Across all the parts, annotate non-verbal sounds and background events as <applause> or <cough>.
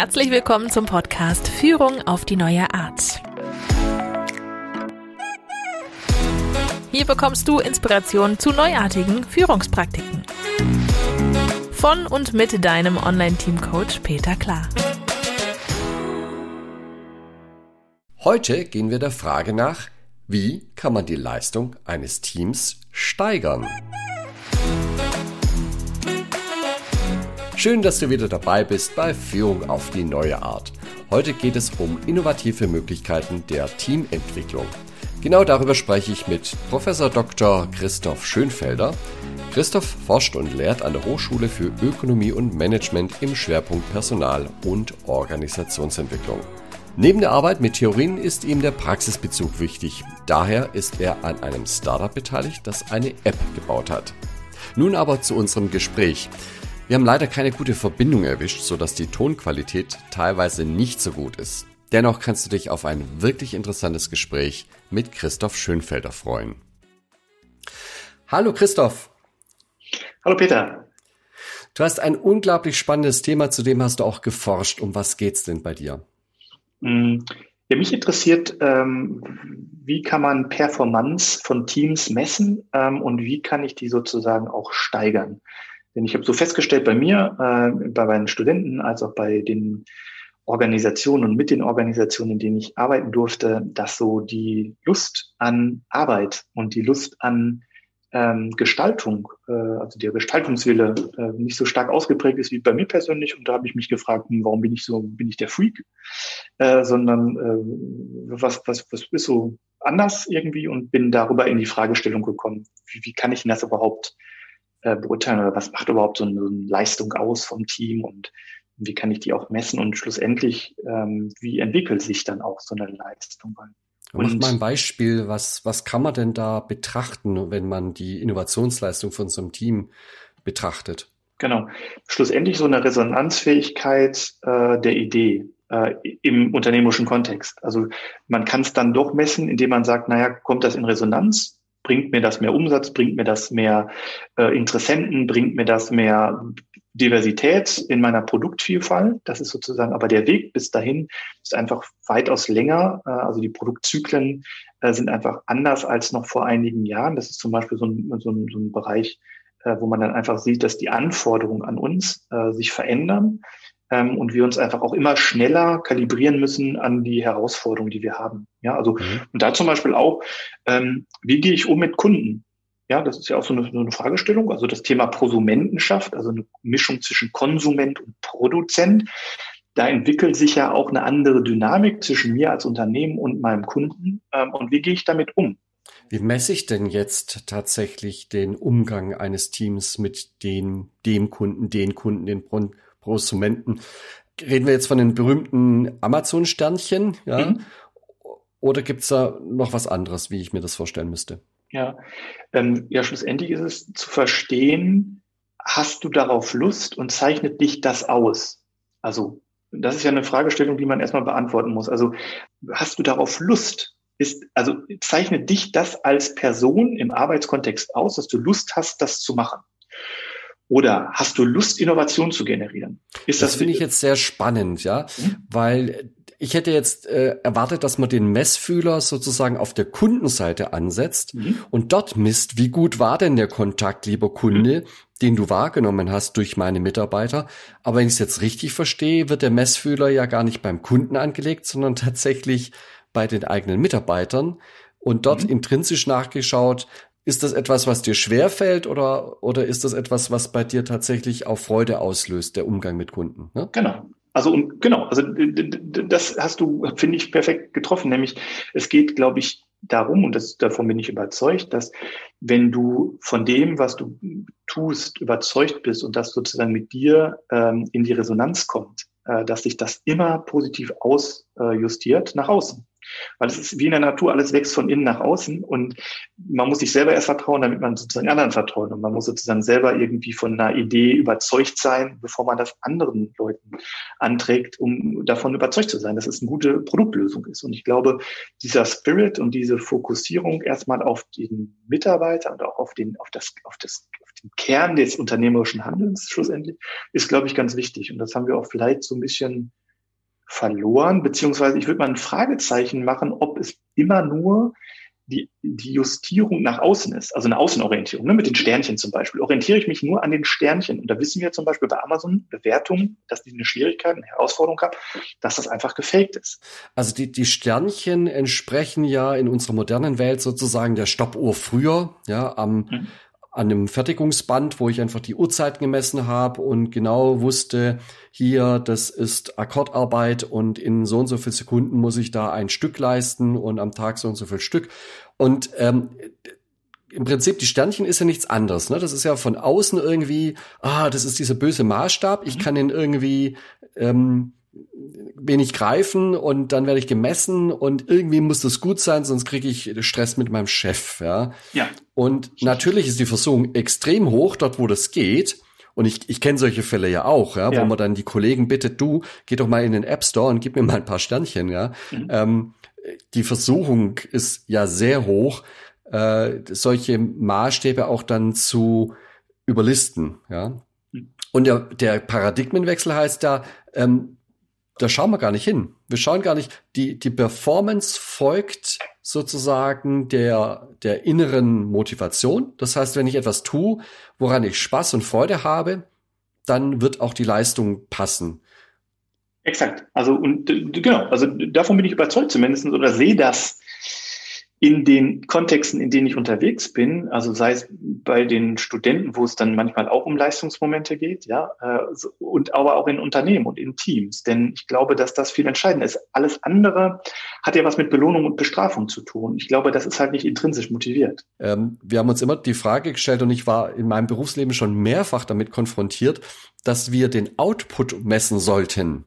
Herzlich willkommen zum Podcast Führung auf die neue Art. Hier bekommst du Inspiration zu neuartigen Führungspraktiken. Von und mit deinem Online-Team-Coach Peter Klar. Heute gehen wir der Frage nach, wie kann man die Leistung eines Teams steigern? Schön, dass du wieder dabei bist bei Führung auf die neue Art. Heute geht es um innovative Möglichkeiten der Teamentwicklung. Genau darüber spreche ich mit Professor Dr. Christoph Schönfelder. Christoph forscht und lehrt an der Hochschule für Ökonomie und Management im Schwerpunkt Personal- und Organisationsentwicklung. Neben der Arbeit mit Theorien ist ihm der Praxisbezug wichtig. Daher ist er an einem Startup beteiligt, das eine App gebaut hat. Nun aber zu unserem Gespräch. Wir haben leider keine gute Verbindung erwischt, sodass die Tonqualität teilweise nicht so gut ist. Dennoch kannst du dich auf ein wirklich interessantes Gespräch mit Christoph Schönfelder freuen. Hallo Christoph. Hallo Peter. Du hast ein unglaublich spannendes Thema, zu dem hast du auch geforscht. Um was geht's denn bei dir? Mm, ja, mich interessiert, ähm, wie kann man Performance von Teams messen ähm, und wie kann ich die sozusagen auch steigern? Denn ich habe so festgestellt bei mir, äh, bei meinen Studenten, als auch bei den Organisationen und mit den Organisationen, in denen ich arbeiten durfte, dass so die Lust an Arbeit und die Lust an ähm, Gestaltung, äh, also der Gestaltungswille äh, nicht so stark ausgeprägt ist wie bei mir persönlich. Und da habe ich mich gefragt, hm, warum bin ich so, bin ich der Freak, äh, sondern äh, was, was, was ist so anders irgendwie und bin darüber in die Fragestellung gekommen, wie, wie kann ich denn das überhaupt äh, beurteilen oder was macht überhaupt so eine, so eine, Leistung aus vom Team und wie kann ich die auch messen und schlussendlich, ähm, wie entwickelt sich dann auch so eine Leistung? Und Mach mal ein Beispiel, was, was kann man denn da betrachten, wenn man die Innovationsleistung von so einem Team betrachtet? Genau. Schlussendlich so eine Resonanzfähigkeit äh, der Idee äh, im unternehmerischen Kontext. Also man kann es dann doch messen, indem man sagt, naja, kommt das in Resonanz? Bringt mir das mehr Umsatz? Bringt mir das mehr äh, Interessenten? Bringt mir das mehr Diversität in meiner Produktvielfalt? Das ist sozusagen, aber der Weg bis dahin ist einfach weitaus länger. Äh, also die Produktzyklen äh, sind einfach anders als noch vor einigen Jahren. Das ist zum Beispiel so ein, so ein, so ein Bereich, äh, wo man dann einfach sieht, dass die Anforderungen an uns äh, sich verändern ähm, und wir uns einfach auch immer schneller kalibrieren müssen an die Herausforderungen, die wir haben. Ja, also mhm. und da zum Beispiel auch, ähm, wie gehe ich um mit Kunden? Ja, das ist ja auch so eine, so eine Fragestellung. Also das Thema Prosumentenschaft, also eine Mischung zwischen Konsument und Produzent. Da entwickelt sich ja auch eine andere Dynamik zwischen mir als Unternehmen und meinem Kunden. Ähm, und wie gehe ich damit um? Wie messe ich denn jetzt tatsächlich den Umgang eines Teams mit den, dem Kunden, den Kunden, den Prosumenten. Reden wir jetzt von den berühmten Amazon-Sternchen, ja? Mhm. Oder gibt's da noch was anderes, wie ich mir das vorstellen müsste? Ja, ähm, ja, schlussendlich ist es zu verstehen, hast du darauf Lust und zeichnet dich das aus? Also, das ist ja eine Fragestellung, die man erstmal beantworten muss. Also, hast du darauf Lust? Ist, also, zeichnet dich das als Person im Arbeitskontext aus, dass du Lust hast, das zu machen? Oder hast du Lust, Innovation zu generieren? Ist das, das finde ich jetzt sehr spannend, ja, mhm. weil ich hätte jetzt äh, erwartet, dass man den Messfühler sozusagen auf der Kundenseite ansetzt mhm. und dort misst, wie gut war denn der Kontakt, lieber Kunde, mhm. den du wahrgenommen hast durch meine Mitarbeiter. Aber wenn ich es jetzt richtig verstehe, wird der Messfühler ja gar nicht beim Kunden angelegt, sondern <laughs> tatsächlich bei den eigenen Mitarbeitern und dort mhm. intrinsisch nachgeschaut, ist das etwas, was dir schwerfällt oder, oder ist das etwas, was bei dir tatsächlich auch Freude auslöst, der Umgang mit Kunden? Ne? Genau. Also und genau, also das hast du, finde ich, perfekt getroffen. Nämlich es geht, glaube ich, darum, und das, davon bin ich überzeugt, dass wenn du von dem, was du tust, überzeugt bist und das sozusagen mit dir ähm, in die Resonanz kommt, äh, dass sich das immer positiv ausjustiert äh, nach außen. Weil es ist wie in der Natur, alles wächst von innen nach außen und man muss sich selber erst vertrauen, damit man sozusagen anderen vertraut. Und man muss sozusagen selber irgendwie von einer Idee überzeugt sein, bevor man das anderen Leuten anträgt, um davon überzeugt zu sein, dass es eine gute Produktlösung ist. Und ich glaube, dieser Spirit und diese Fokussierung erstmal auf den Mitarbeiter und auch auf den, auf das, auf das, auf den Kern des unternehmerischen Handelns schlussendlich ist, glaube ich, ganz wichtig. Und das haben wir auch vielleicht so ein bisschen verloren, beziehungsweise ich würde mal ein Fragezeichen machen, ob es immer nur die, die Justierung nach außen ist, also eine Außenorientierung, ne, mit den Sternchen zum Beispiel. Orientiere ich mich nur an den Sternchen. Und da wissen wir zum Beispiel bei Amazon Bewertungen, dass die eine Schwierigkeit, eine Herausforderung haben, dass das einfach gefaked ist. Also die, die Sternchen entsprechen ja in unserer modernen Welt sozusagen der Stoppuhr früher, ja, am, mhm an einem Fertigungsband, wo ich einfach die Uhrzeiten gemessen habe und genau wusste, hier, das ist Akkordarbeit und in so und so viel Sekunden muss ich da ein Stück leisten und am Tag so und so viel Stück. Und ähm, im Prinzip, die Sternchen ist ja nichts anderes. Ne? Das ist ja von außen irgendwie, ah, das ist dieser böse Maßstab. Ich mhm. kann ihn irgendwie ähm, wenig greifen und dann werde ich gemessen und irgendwie muss das gut sein, sonst kriege ich Stress mit meinem Chef. Ja. ja. Und natürlich ist die Versuchung extrem hoch, dort wo das geht. Und ich, ich kenne solche Fälle ja auch, ja, ja, wo man dann die Kollegen bittet, du, geh doch mal in den App Store und gib mir mal ein paar Sternchen, ja. Mhm. Ähm, die Versuchung ist ja sehr hoch, äh, solche Maßstäbe auch dann zu überlisten, ja. Mhm. Und der, der Paradigmenwechsel heißt da, ähm, da schauen wir gar nicht hin. Wir schauen gar nicht, die, die Performance folgt sozusagen der, der inneren Motivation. Das heißt, wenn ich etwas tue, woran ich Spaß und Freude habe, dann wird auch die Leistung passen. Exakt. Also, und genau, also davon bin ich überzeugt zumindest oder sehe das in den Kontexten, in denen ich unterwegs bin, also sei es bei den Studenten, wo es dann manchmal auch um Leistungsmomente geht, ja, äh, und aber auch in Unternehmen und in Teams. Denn ich glaube, dass das viel entscheidender ist. Alles andere hat ja was mit Belohnung und Bestrafung zu tun. Ich glaube, das ist halt nicht intrinsisch motiviert. Ähm, wir haben uns immer die Frage gestellt und ich war in meinem Berufsleben schon mehrfach damit konfrontiert, dass wir den Output messen sollten.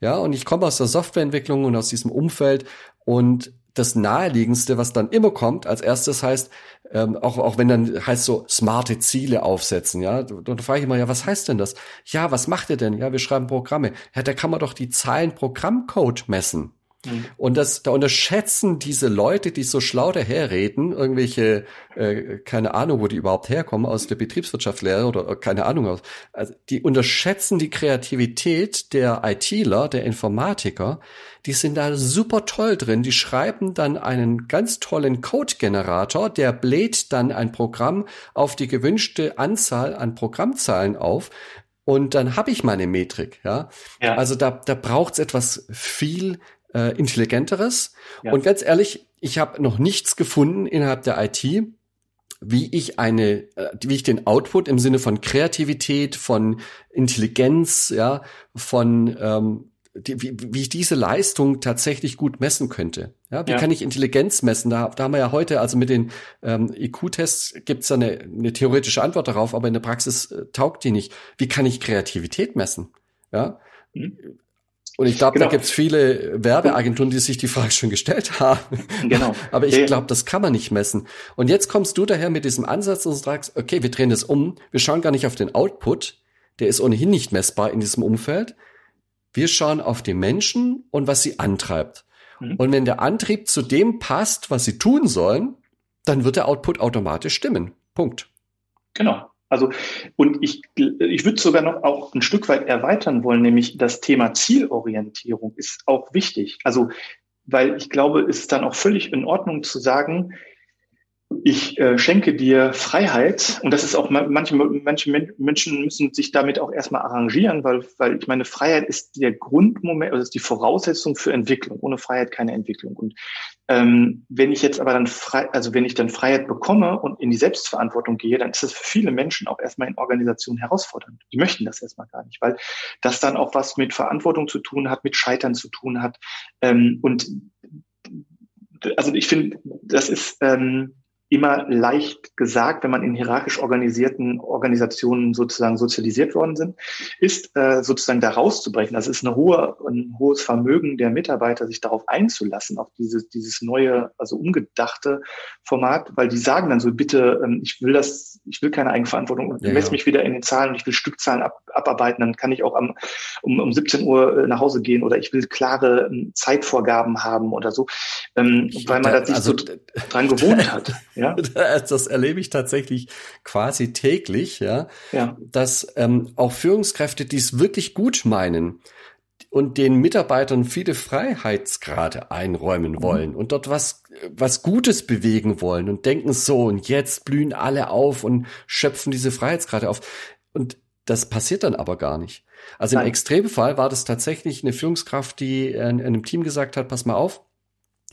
Ja, und ich komme aus der Softwareentwicklung und aus diesem Umfeld und das naheliegendste, was dann immer kommt, als erstes heißt, ähm, auch, auch wenn dann heißt so smarte Ziele aufsetzen, ja, dann frage ich immer, ja, was heißt denn das? Ja, was macht ihr denn? Ja, wir schreiben Programme. Ja, da kann man doch die Zahlen Programmcode messen. Mhm. Und das, da unterschätzen diese Leute, die so schlau daherreden, irgendwelche, äh, keine Ahnung, wo die überhaupt herkommen, aus der Betriebswirtschaftslehre oder äh, keine Ahnung aus, also die unterschätzen die Kreativität der ITler, der Informatiker, die sind da super toll drin, die schreiben dann einen ganz tollen Code-Generator, der bläht dann ein Programm auf die gewünschte Anzahl an Programmzahlen auf, und dann habe ich meine Metrik, ja. ja. Also da, da braucht's etwas viel äh, intelligenteres. Ja. Und ganz ehrlich, ich habe noch nichts gefunden innerhalb der IT, wie ich eine, äh, wie ich den Output im Sinne von Kreativität, von Intelligenz, ja, von ähm, die, wie, wie ich diese Leistung tatsächlich gut messen könnte. Ja, wie ja. kann ich Intelligenz messen? Da, da haben wir ja heute, also mit den ähm, IQ-Tests gibt's da eine, eine theoretische Antwort darauf, aber in der Praxis äh, taugt die nicht. Wie kann ich Kreativität messen? Ja, mhm. Und ich glaube, genau. da gibt's viele Werbeagenturen, die sich die Frage schon gestellt haben. Genau. <laughs> Aber ich glaube, das kann man nicht messen. Und jetzt kommst du daher mit diesem Ansatz und sagst, okay, wir drehen das um. Wir schauen gar nicht auf den Output. Der ist ohnehin nicht messbar in diesem Umfeld. Wir schauen auf die Menschen und was sie antreibt. Mhm. Und wenn der Antrieb zu dem passt, was sie tun sollen, dann wird der Output automatisch stimmen. Punkt. Genau. Also, und ich, ich würde sogar noch auch ein Stück weit erweitern wollen, nämlich das Thema Zielorientierung ist auch wichtig. Also, weil ich glaube, es ist dann auch völlig in Ordnung zu sagen, ich äh, schenke dir Freiheit und das ist auch manche manche Menschen müssen sich damit auch erstmal arrangieren, weil weil ich meine Freiheit ist der Grundmoment, also ist die Voraussetzung für Entwicklung. Ohne Freiheit keine Entwicklung. Und ähm, wenn ich jetzt aber dann frei, also wenn ich dann Freiheit bekomme und in die Selbstverantwortung gehe, dann ist das für viele Menschen auch erstmal in Organisationen herausfordernd. Die möchten das erstmal gar nicht, weil das dann auch was mit Verantwortung zu tun hat, mit Scheitern zu tun hat. Ähm, und also ich finde, das ist ähm, immer leicht gesagt, wenn man in hierarchisch organisierten Organisationen sozusagen sozialisiert worden sind, ist äh, sozusagen da rauszubrechen. Das ist eine hohe, ein hohes Vermögen der Mitarbeiter, sich darauf einzulassen, auf dieses, dieses neue, also umgedachte Format, weil die sagen dann so, bitte, ähm, ich will das, ich will keine Eigenverantwortung und ja, messe ja. mich wieder in den Zahlen und ich will Stückzahlen ab, abarbeiten, dann kann ich auch am, um, um 17 Uhr äh, nach Hause gehen oder ich will klare ähm, Zeitvorgaben haben oder so, ähm, weil man da, sich also, so dran gewohnt hat. <laughs> Ja? <laughs> das erlebe ich tatsächlich quasi täglich, ja, ja. dass ähm, auch Führungskräfte, die es wirklich gut meinen, und den Mitarbeitern viele Freiheitsgrade einräumen mhm. wollen und dort was, was Gutes bewegen wollen und denken so und jetzt blühen alle auf und schöpfen diese Freiheitsgrade auf. Und das passiert dann aber gar nicht. Also im Nein. Extremfall war das tatsächlich eine Führungskraft, die in, in einem Team gesagt hat, pass mal auf,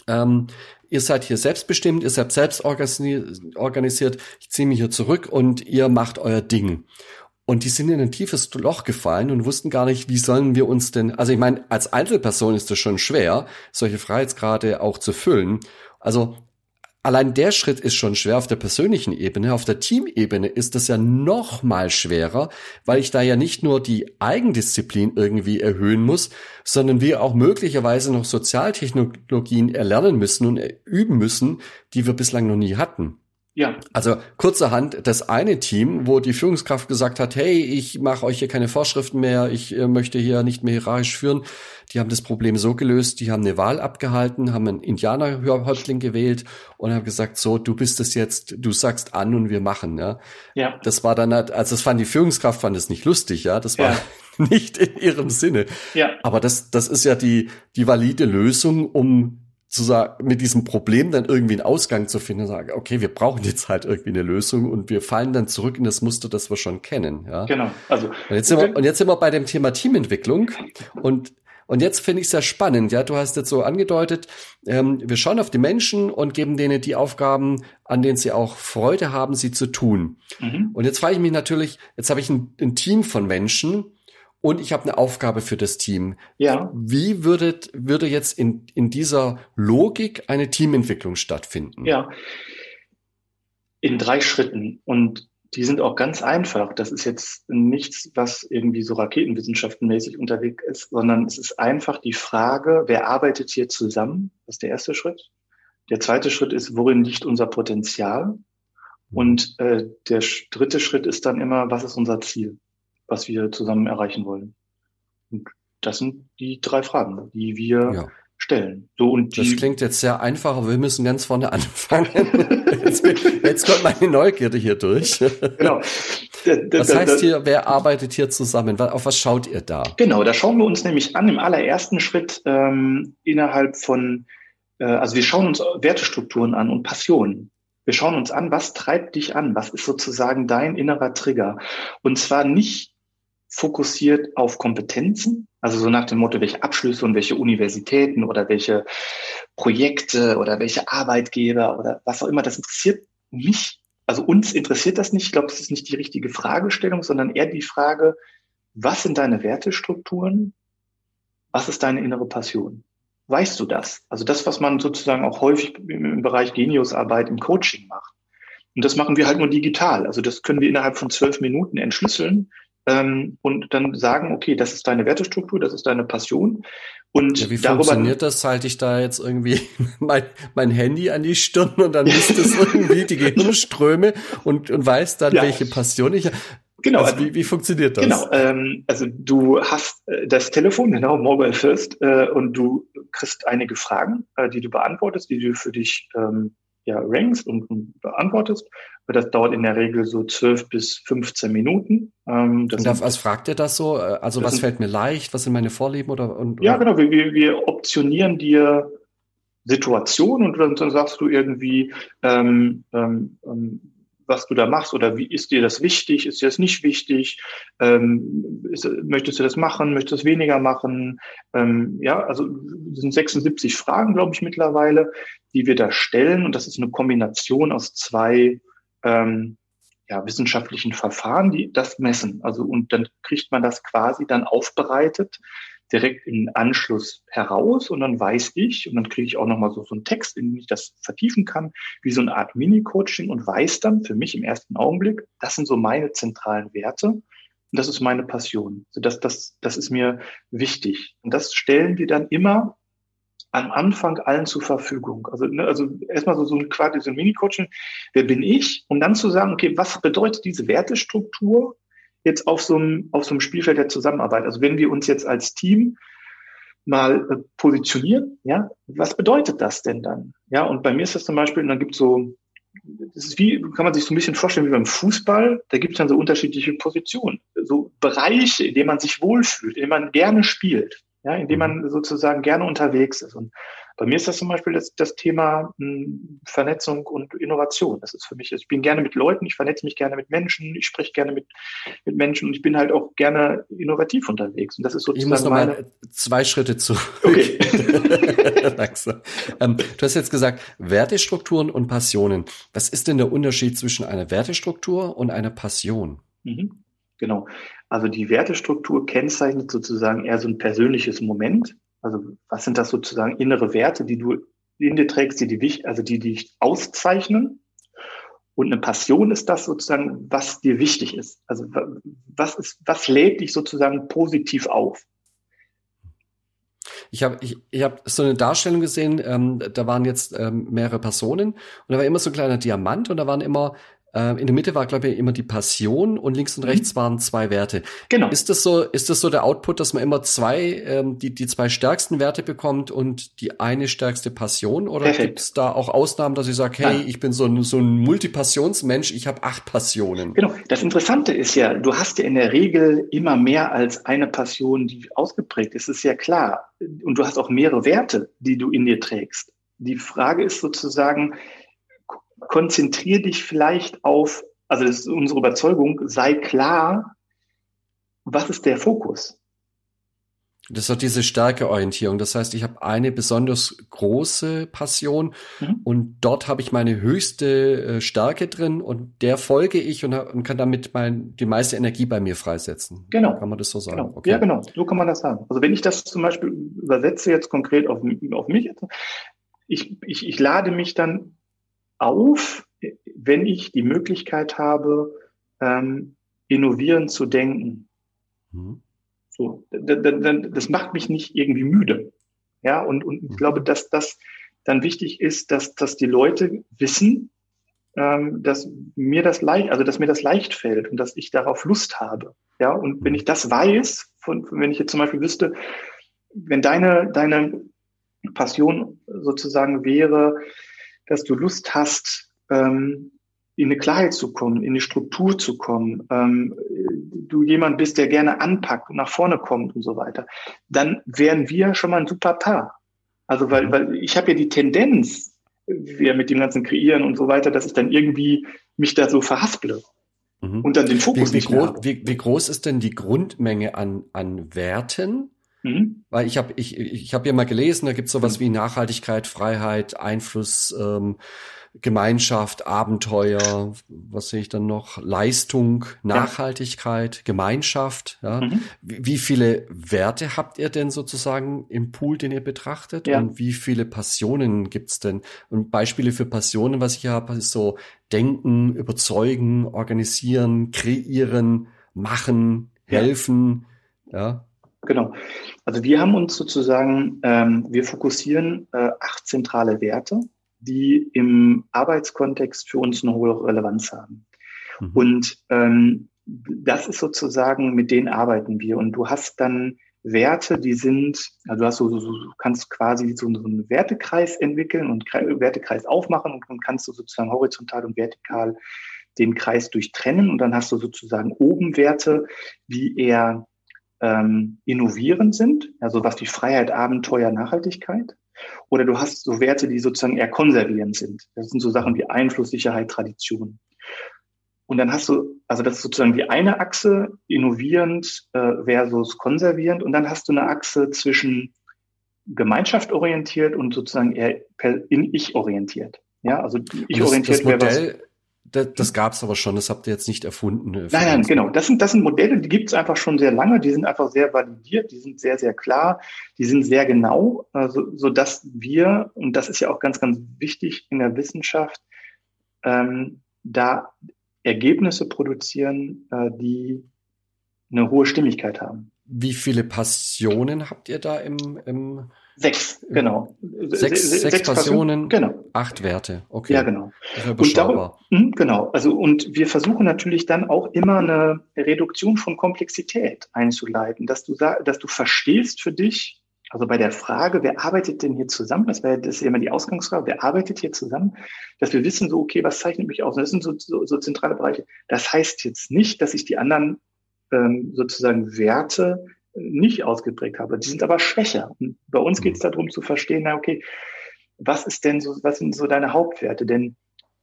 ähm, ihr seid hier selbstbestimmt, ihr seid selbst organisiert, ich ziehe mich hier zurück und ihr macht euer Ding. Und die sind in ein tiefes Loch gefallen und wussten gar nicht, wie sollen wir uns denn, also ich meine, als Einzelperson ist es schon schwer, solche Freiheitsgrade auch zu füllen. Also allein der Schritt ist schon schwer auf der persönlichen Ebene. Auf der Teamebene ist das ja noch mal schwerer, weil ich da ja nicht nur die Eigendisziplin irgendwie erhöhen muss, sondern wir auch möglicherweise noch Sozialtechnologien erlernen müssen und üben müssen, die wir bislang noch nie hatten. Ja. Also kurzerhand das eine Team, wo die Führungskraft gesagt hat, hey, ich mache euch hier keine Vorschriften mehr, ich äh, möchte hier nicht mehr hierarchisch führen. Die haben das Problem so gelöst, die haben eine Wahl abgehalten, haben einen Indianerhäuptling gewählt und haben gesagt, so, du bist es jetzt, du sagst an und wir machen, ja. Ja. Das war dann halt, also das fand die Führungskraft fand es nicht lustig, ja. Das war ja. <laughs> nicht in ihrem Sinne. Ja. Aber das, das ist ja die, die valide Lösung, um zu sagen, mit diesem Problem dann irgendwie einen Ausgang zu finden und sagen, okay, wir brauchen jetzt halt irgendwie eine Lösung und wir fallen dann zurück in das Muster, das wir schon kennen. Ja? Genau. Also und jetzt, sind wir, und jetzt sind wir bei dem Thema Teamentwicklung und und jetzt finde ich es sehr spannend, ja, du hast jetzt so angedeutet, ähm, wir schauen auf die Menschen und geben denen die Aufgaben, an denen sie auch Freude haben, sie zu tun. Mhm. Und jetzt frage ich mich natürlich, jetzt habe ich ein, ein Team von Menschen, und ich habe eine Aufgabe für das Team. Ja. Wie würde, würde jetzt in, in dieser Logik eine Teamentwicklung stattfinden? Ja. In drei Schritten. Und die sind auch ganz einfach. Das ist jetzt nichts, was irgendwie so raketenwissenschaftenmäßig unterwegs ist, sondern es ist einfach die Frage, wer arbeitet hier zusammen? Das ist der erste Schritt. Der zweite Schritt ist, worin liegt unser Potenzial? Und äh, der dritte Schritt ist dann immer, was ist unser Ziel? Was wir zusammen erreichen wollen. Und das sind die drei Fragen, die wir ja. stellen. So, und das klingt jetzt sehr einfach, aber wir müssen ganz vorne <laughs> anfangen. jetzt, jetzt kommt meine Neugierde hier durch. Genau. Was heißt hier, wer arbeitet hier zusammen? Auf was schaut ihr da? Genau, da schauen wir uns nämlich an im allerersten Schritt ähm, innerhalb von, äh, also wir schauen uns Wertestrukturen an und Passionen. Wir schauen uns an, was treibt dich an? Was ist sozusagen dein innerer Trigger? Und zwar nicht fokussiert auf Kompetenzen, also so nach dem Motto, welche Abschlüsse und welche Universitäten oder welche Projekte oder welche Arbeitgeber oder was auch immer, das interessiert mich, also uns interessiert das nicht. Ich glaube, es ist nicht die richtige Fragestellung, sondern eher die Frage, was sind deine Wertestrukturen? Was ist deine innere Passion? Weißt du das? Also das, was man sozusagen auch häufig im Bereich Geniusarbeit im Coaching macht. Und das machen wir halt nur digital. Also das können wir innerhalb von zwölf Minuten entschlüsseln ähm, und dann sagen, okay, das ist deine Wertestruktur, das ist deine Passion. Und ja, wie darüber, funktioniert das? Halte ich da jetzt irgendwie <laughs> mein, mein Handy an die Stirn und dann misst es <laughs> irgendwie die Gehirnströme und, und weiß dann, ja. welche Passion ich habe. Genau. Also wie, wie funktioniert das? Genau. Ähm, also du hast äh, das Telefon, genau, Mobile First, äh, und du kriegst einige Fragen, äh, die du beantwortest, die du für dich ähm, ja, rankst und, und beantwortest. Das dauert in der Regel so 12 bis 15 Minuten. Ähm, und sind, was fragt ihr das so? Äh, also was sind, fällt mir leicht? Was sind meine Vorlieben? Oder, und, ja, genau. Wir, wir optionieren dir Situationen und dann, dann sagst du irgendwie, ähm, ähm, ähm was du da machst oder wie ist dir das wichtig, ist dir das nicht wichtig, ähm, ist, möchtest du das machen, möchtest du das weniger machen, ähm, ja, also sind 76 Fragen, glaube ich, mittlerweile, die wir da stellen. Und das ist eine Kombination aus zwei ähm, ja, wissenschaftlichen Verfahren, die das messen. Also und dann kriegt man das quasi dann aufbereitet direkt im Anschluss heraus und dann weiß ich und dann kriege ich auch nochmal so, so einen Text, in dem ich das vertiefen kann, wie so eine Art Mini-Coaching und weiß dann für mich im ersten Augenblick, das sind so meine zentralen Werte und das ist meine Passion. Also das, das, das ist mir wichtig. Und das stellen wir dann immer am Anfang allen zur Verfügung. Also, ne, also erstmal so, so ein quasi so ein Mini-Coaching. Wer bin ich? Um dann zu sagen, okay, was bedeutet diese Wertestruktur jetzt auf so einem, auf so einem Spielfeld der Zusammenarbeit? Also wenn wir uns jetzt als Team mal äh, positionieren, ja, was bedeutet das denn dann? Ja, und bei mir ist das zum Beispiel, und dann gibt so, das ist wie, kann man sich so ein bisschen vorstellen wie beim Fußball, da gibt es dann so unterschiedliche Positionen, so Bereiche, in denen man sich wohlfühlt, in denen man gerne spielt. Ja, in dem mhm. man sozusagen gerne unterwegs ist. Und bei mir ist das zum Beispiel das, das Thema mh, hm, Vernetzung und Innovation. Das ist für mich, ich bin gerne mit Leuten, ich vernetze mich gerne mit Menschen, ich spreche gerne mit, mit Menschen und ich bin halt auch gerne innovativ unterwegs. Und das ist sozusagen. Ich muss noch meine... mal zwei Schritte zurück. Okay. <laughs> ähm, du hast jetzt gesagt, Wertestrukturen und Passionen. Was ist denn der Unterschied zwischen einer Wertestruktur und einer Passion? Mhm. Genau. Also die Wertestruktur kennzeichnet sozusagen eher so ein persönliches Moment. Also was sind das sozusagen innere Werte, die du in dir trägst, die, die, also die dich auszeichnen? Und eine Passion ist das sozusagen, was dir wichtig ist. Also was ist, was lädt dich sozusagen positiv auf? Ich habe ich, ich hab so eine Darstellung gesehen, ähm, da waren jetzt ähm, mehrere Personen und da war immer so ein kleiner Diamant und da waren immer in der Mitte war, glaube ich, immer die Passion und links und mhm. rechts waren zwei Werte. Genau. Ist das so, ist das so der Output, dass man immer zwei, ähm, die, die zwei stärksten Werte bekommt und die eine stärkste Passion? Oder gibt es da auch Ausnahmen, dass ich sage, hey, Nein. ich bin so ein, so ein Multipassionsmensch, ich habe acht Passionen? Genau. Das Interessante ist ja, du hast ja in der Regel immer mehr als eine Passion, die ausgeprägt ist. Ist ja klar. Und du hast auch mehrere Werte, die du in dir trägst. Die Frage ist sozusagen, konzentrier dich vielleicht auf, also das ist unsere Überzeugung, sei klar, was ist der Fokus? Das ist auch diese Stärkeorientierung. Das heißt, ich habe eine besonders große Passion mhm. und dort habe ich meine höchste äh, Stärke drin und der folge ich und, und kann damit mein, die meiste Energie bei mir freisetzen. Genau. Kann man das so sagen? Genau. Okay. Ja, genau. So kann man das sagen. Also wenn ich das zum Beispiel übersetze jetzt konkret auf, auf mich, ich, ich, ich lade mich dann auf, wenn ich die Möglichkeit habe, ähm, innovierend zu denken. Mhm. So, das macht mich nicht irgendwie müde. Ja, und, und ich mhm. glaube, dass das dann wichtig ist, dass, dass die Leute wissen, ähm, dass mir das leicht, also dass mir das leicht fällt und dass ich darauf Lust habe. Ja, und wenn ich das weiß, von, wenn ich jetzt zum Beispiel wüsste, wenn deine, deine Passion sozusagen wäre, dass du Lust hast, ähm, in eine Klarheit zu kommen, in eine Struktur zu kommen, ähm, du jemand bist, der gerne anpackt und nach vorne kommt und so weiter, dann wären wir schon mal ein super Paar. Also weil, mhm. weil ich habe ja die Tendenz, wir mit dem ganzen Kreieren und so weiter, dass ich dann irgendwie mich da so verhasple mhm. und dann den Fokus wie, wie nicht groß, wie, wie groß ist denn die Grundmenge an, an Werten, Mhm. Weil ich habe ich, ich hab ja mal gelesen, da gibt es sowas mhm. wie Nachhaltigkeit, Freiheit, Einfluss, ähm, Gemeinschaft, Abenteuer, was sehe ich dann noch? Leistung, Nachhaltigkeit, ja. Gemeinschaft. Ja. Mhm. Wie, viele Werte habt ihr denn sozusagen im Pool, den ihr betrachtet? Ja. Und wie viele Passionen gibt's denn? Und Beispiele für Passionen, was ich habe, ist so denken, überzeugen, organisieren, kreieren, machen, helfen. Ja. Genau. Also wir haben uns sozusagen, ähm, wir fokussieren äh, acht zentrale Werte, die im Arbeitskontext für uns eine hohe Relevanz haben. Mhm. Und ähm, das ist sozusagen, mit denen arbeiten wir. Und du hast dann Werte, die sind, also du hast so, so, du kannst quasi so, einen Wertekreis entwickeln und Wertekreis aufmachen und dann kannst du sozusagen horizontal und vertikal den Kreis durchtrennen und dann hast du sozusagen oben Werte, wie eher ähm, innovierend sind, also was die Freiheit, Abenteuer, Nachhaltigkeit. Oder du hast so Werte, die sozusagen eher konservierend sind. Das sind so Sachen wie Einfluss, Sicherheit, Tradition. Und dann hast du, also das ist sozusagen die eine Achse, innovierend äh, versus konservierend. Und dann hast du eine Achse zwischen Gemeinschaft orientiert und sozusagen eher in ich orientiert. Ja, also ich orientiert wäre was das, das gab es aber schon, das habt ihr jetzt nicht erfunden. Äh, nein, nein, genau. Das sind, das sind Modelle, die gibt es einfach schon sehr lange, die sind einfach sehr validiert, die sind sehr, sehr klar, die sind sehr genau, also, so dass wir, und das ist ja auch ganz, ganz wichtig in der Wissenschaft, ähm, da Ergebnisse produzieren, äh, die eine hohe Stimmigkeit haben. Wie viele Passionen habt ihr da im, im Sechs, genau. Sechs, sechs, sechs Passionen, genau. acht Werte. Okay. Ja, genau. Und darum, hm, genau. Also, und wir versuchen natürlich dann auch immer eine Reduktion von Komplexität einzuleiten, dass du, dass du verstehst für dich, also bei der Frage, wer arbeitet denn hier zusammen? Das wäre das ist immer die Ausgangsfrage. Wer arbeitet hier zusammen? Dass wir wissen, so, okay, was zeichnet mich aus? Und das sind so, so, so zentrale Bereiche. Das heißt jetzt nicht, dass ich die anderen ähm, sozusagen Werte nicht ausgeprägt habe. Die sind aber schwächer. Und bei uns geht es mhm. darum zu verstehen, na okay, was ist denn so, was sind so deine Hauptwerte? Denn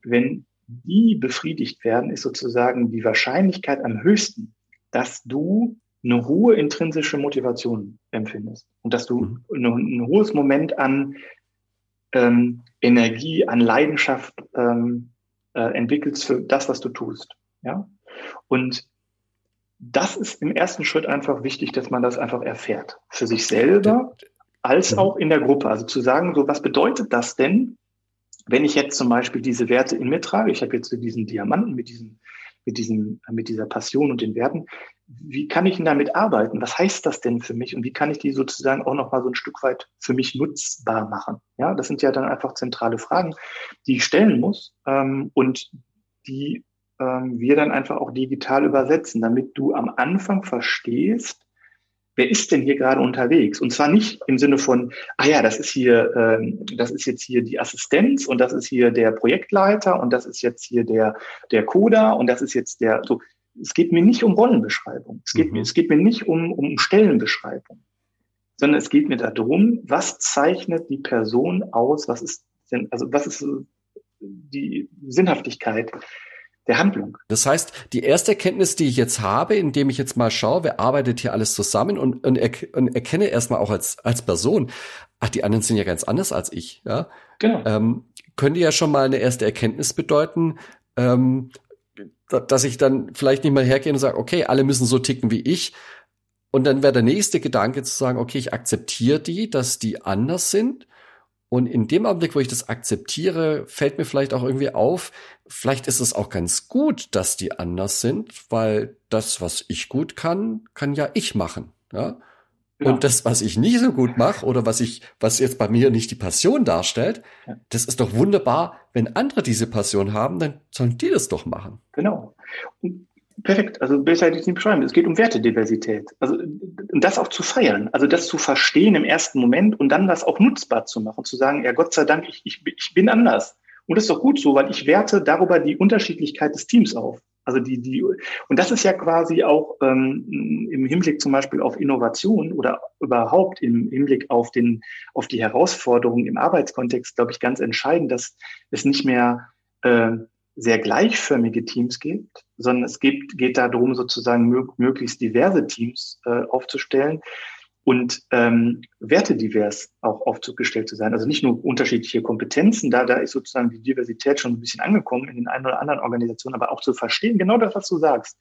wenn die befriedigt werden, ist sozusagen die Wahrscheinlichkeit am höchsten, dass du eine hohe intrinsische Motivation empfindest und dass du mhm. ein, ein hohes Moment an ähm, Energie, an Leidenschaft ähm, äh, entwickelst für das, was du tust. Ja, und das ist im ersten Schritt einfach wichtig, dass man das einfach erfährt für sich selber als auch in der Gruppe. Also zu sagen, so was bedeutet das denn, wenn ich jetzt zum Beispiel diese Werte in mir trage? Ich habe jetzt diesen Diamanten mit diesen mit diesem, mit dieser Passion und den Werten. Wie kann ich denn damit arbeiten? Was heißt das denn für mich? Und wie kann ich die sozusagen auch nochmal so ein Stück weit für mich nutzbar machen? Ja, das sind ja dann einfach zentrale Fragen, die ich stellen muss ähm, und die ähm, wir dann einfach auch digital übersetzen, damit du am Anfang verstehst, wer ist denn hier gerade unterwegs? Und zwar nicht im Sinne von, ah ja, das ist hier, ähm, das ist jetzt hier die Assistenz und das ist hier der Projektleiter und das ist jetzt hier der, der Coder und das ist jetzt der, so. Es geht mir nicht um Rollenbeschreibung. Es geht, mhm. mir, es geht mir nicht um, um Stellenbeschreibung, sondern es geht mir darum, was zeichnet die Person aus? Was ist denn, also was ist die Sinnhaftigkeit der Handlung. Das heißt, die erste Erkenntnis, die ich jetzt habe, indem ich jetzt mal schaue, wer arbeitet hier alles zusammen und, und, er, und erkenne erstmal auch als, als Person, ach, die anderen sind ja ganz anders als ich, ja. Genau. Ähm, könnte ja schon mal eine erste Erkenntnis bedeuten, ähm, dass ich dann vielleicht nicht mal hergehe und sage, okay, alle müssen so ticken wie ich. Und dann wäre der nächste Gedanke zu sagen, okay, ich akzeptiere die, dass die anders sind und in dem Augenblick, wo ich das akzeptiere, fällt mir vielleicht auch irgendwie auf, vielleicht ist es auch ganz gut, dass die anders sind, weil das, was ich gut kann, kann ja ich machen. Ja? ja. Und das, was ich nicht so gut mache oder was ich, was jetzt bei mir nicht die Passion darstellt, ja. das ist doch wunderbar, wenn andere diese Passion haben, dann sollen die das doch machen. Genau. Und Perfekt, also besser hätte ich es nicht beschreiben. Es geht um Wertediversität. Also das auch zu feiern, also das zu verstehen im ersten Moment und dann das auch nutzbar zu machen, zu sagen, ja Gott sei Dank, ich, ich, ich bin anders. Und das ist doch gut so, weil ich werte darüber die Unterschiedlichkeit des Teams auf. Also die, die, und das ist ja quasi auch ähm, im Hinblick zum Beispiel auf Innovation oder überhaupt im Hinblick auf den, auf die Herausforderungen im Arbeitskontext, glaube ich, ganz entscheidend, dass es nicht mehr äh, sehr gleichförmige Teams gibt, sondern es geht, geht darum, sozusagen möglichst diverse Teams äh, aufzustellen und ähm, wertedivers auch aufgestellt zu sein. Also nicht nur unterschiedliche Kompetenzen, da, da ist sozusagen die Diversität schon ein bisschen angekommen in den einen oder anderen Organisationen, aber auch zu verstehen, genau das, was du sagst.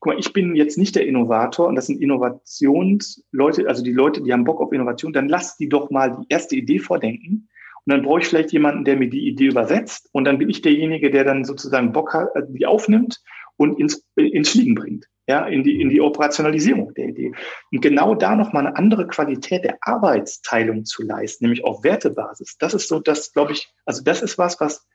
Guck mal, ich bin jetzt nicht der Innovator und das sind Innovationsleute, also die Leute, die haben Bock auf Innovation, dann lass die doch mal die erste Idee vordenken und dann brauche ich vielleicht jemanden, der mir die Idee übersetzt. Und dann bin ich derjenige, der dann sozusagen Bock hat, also die aufnimmt und ins, ins Fliegen bringt. Ja, in die, in die Operationalisierung der Idee. Und genau da nochmal eine andere Qualität der Arbeitsteilung zu leisten, nämlich auf Wertebasis. Das ist so, das glaube ich, also das ist was, was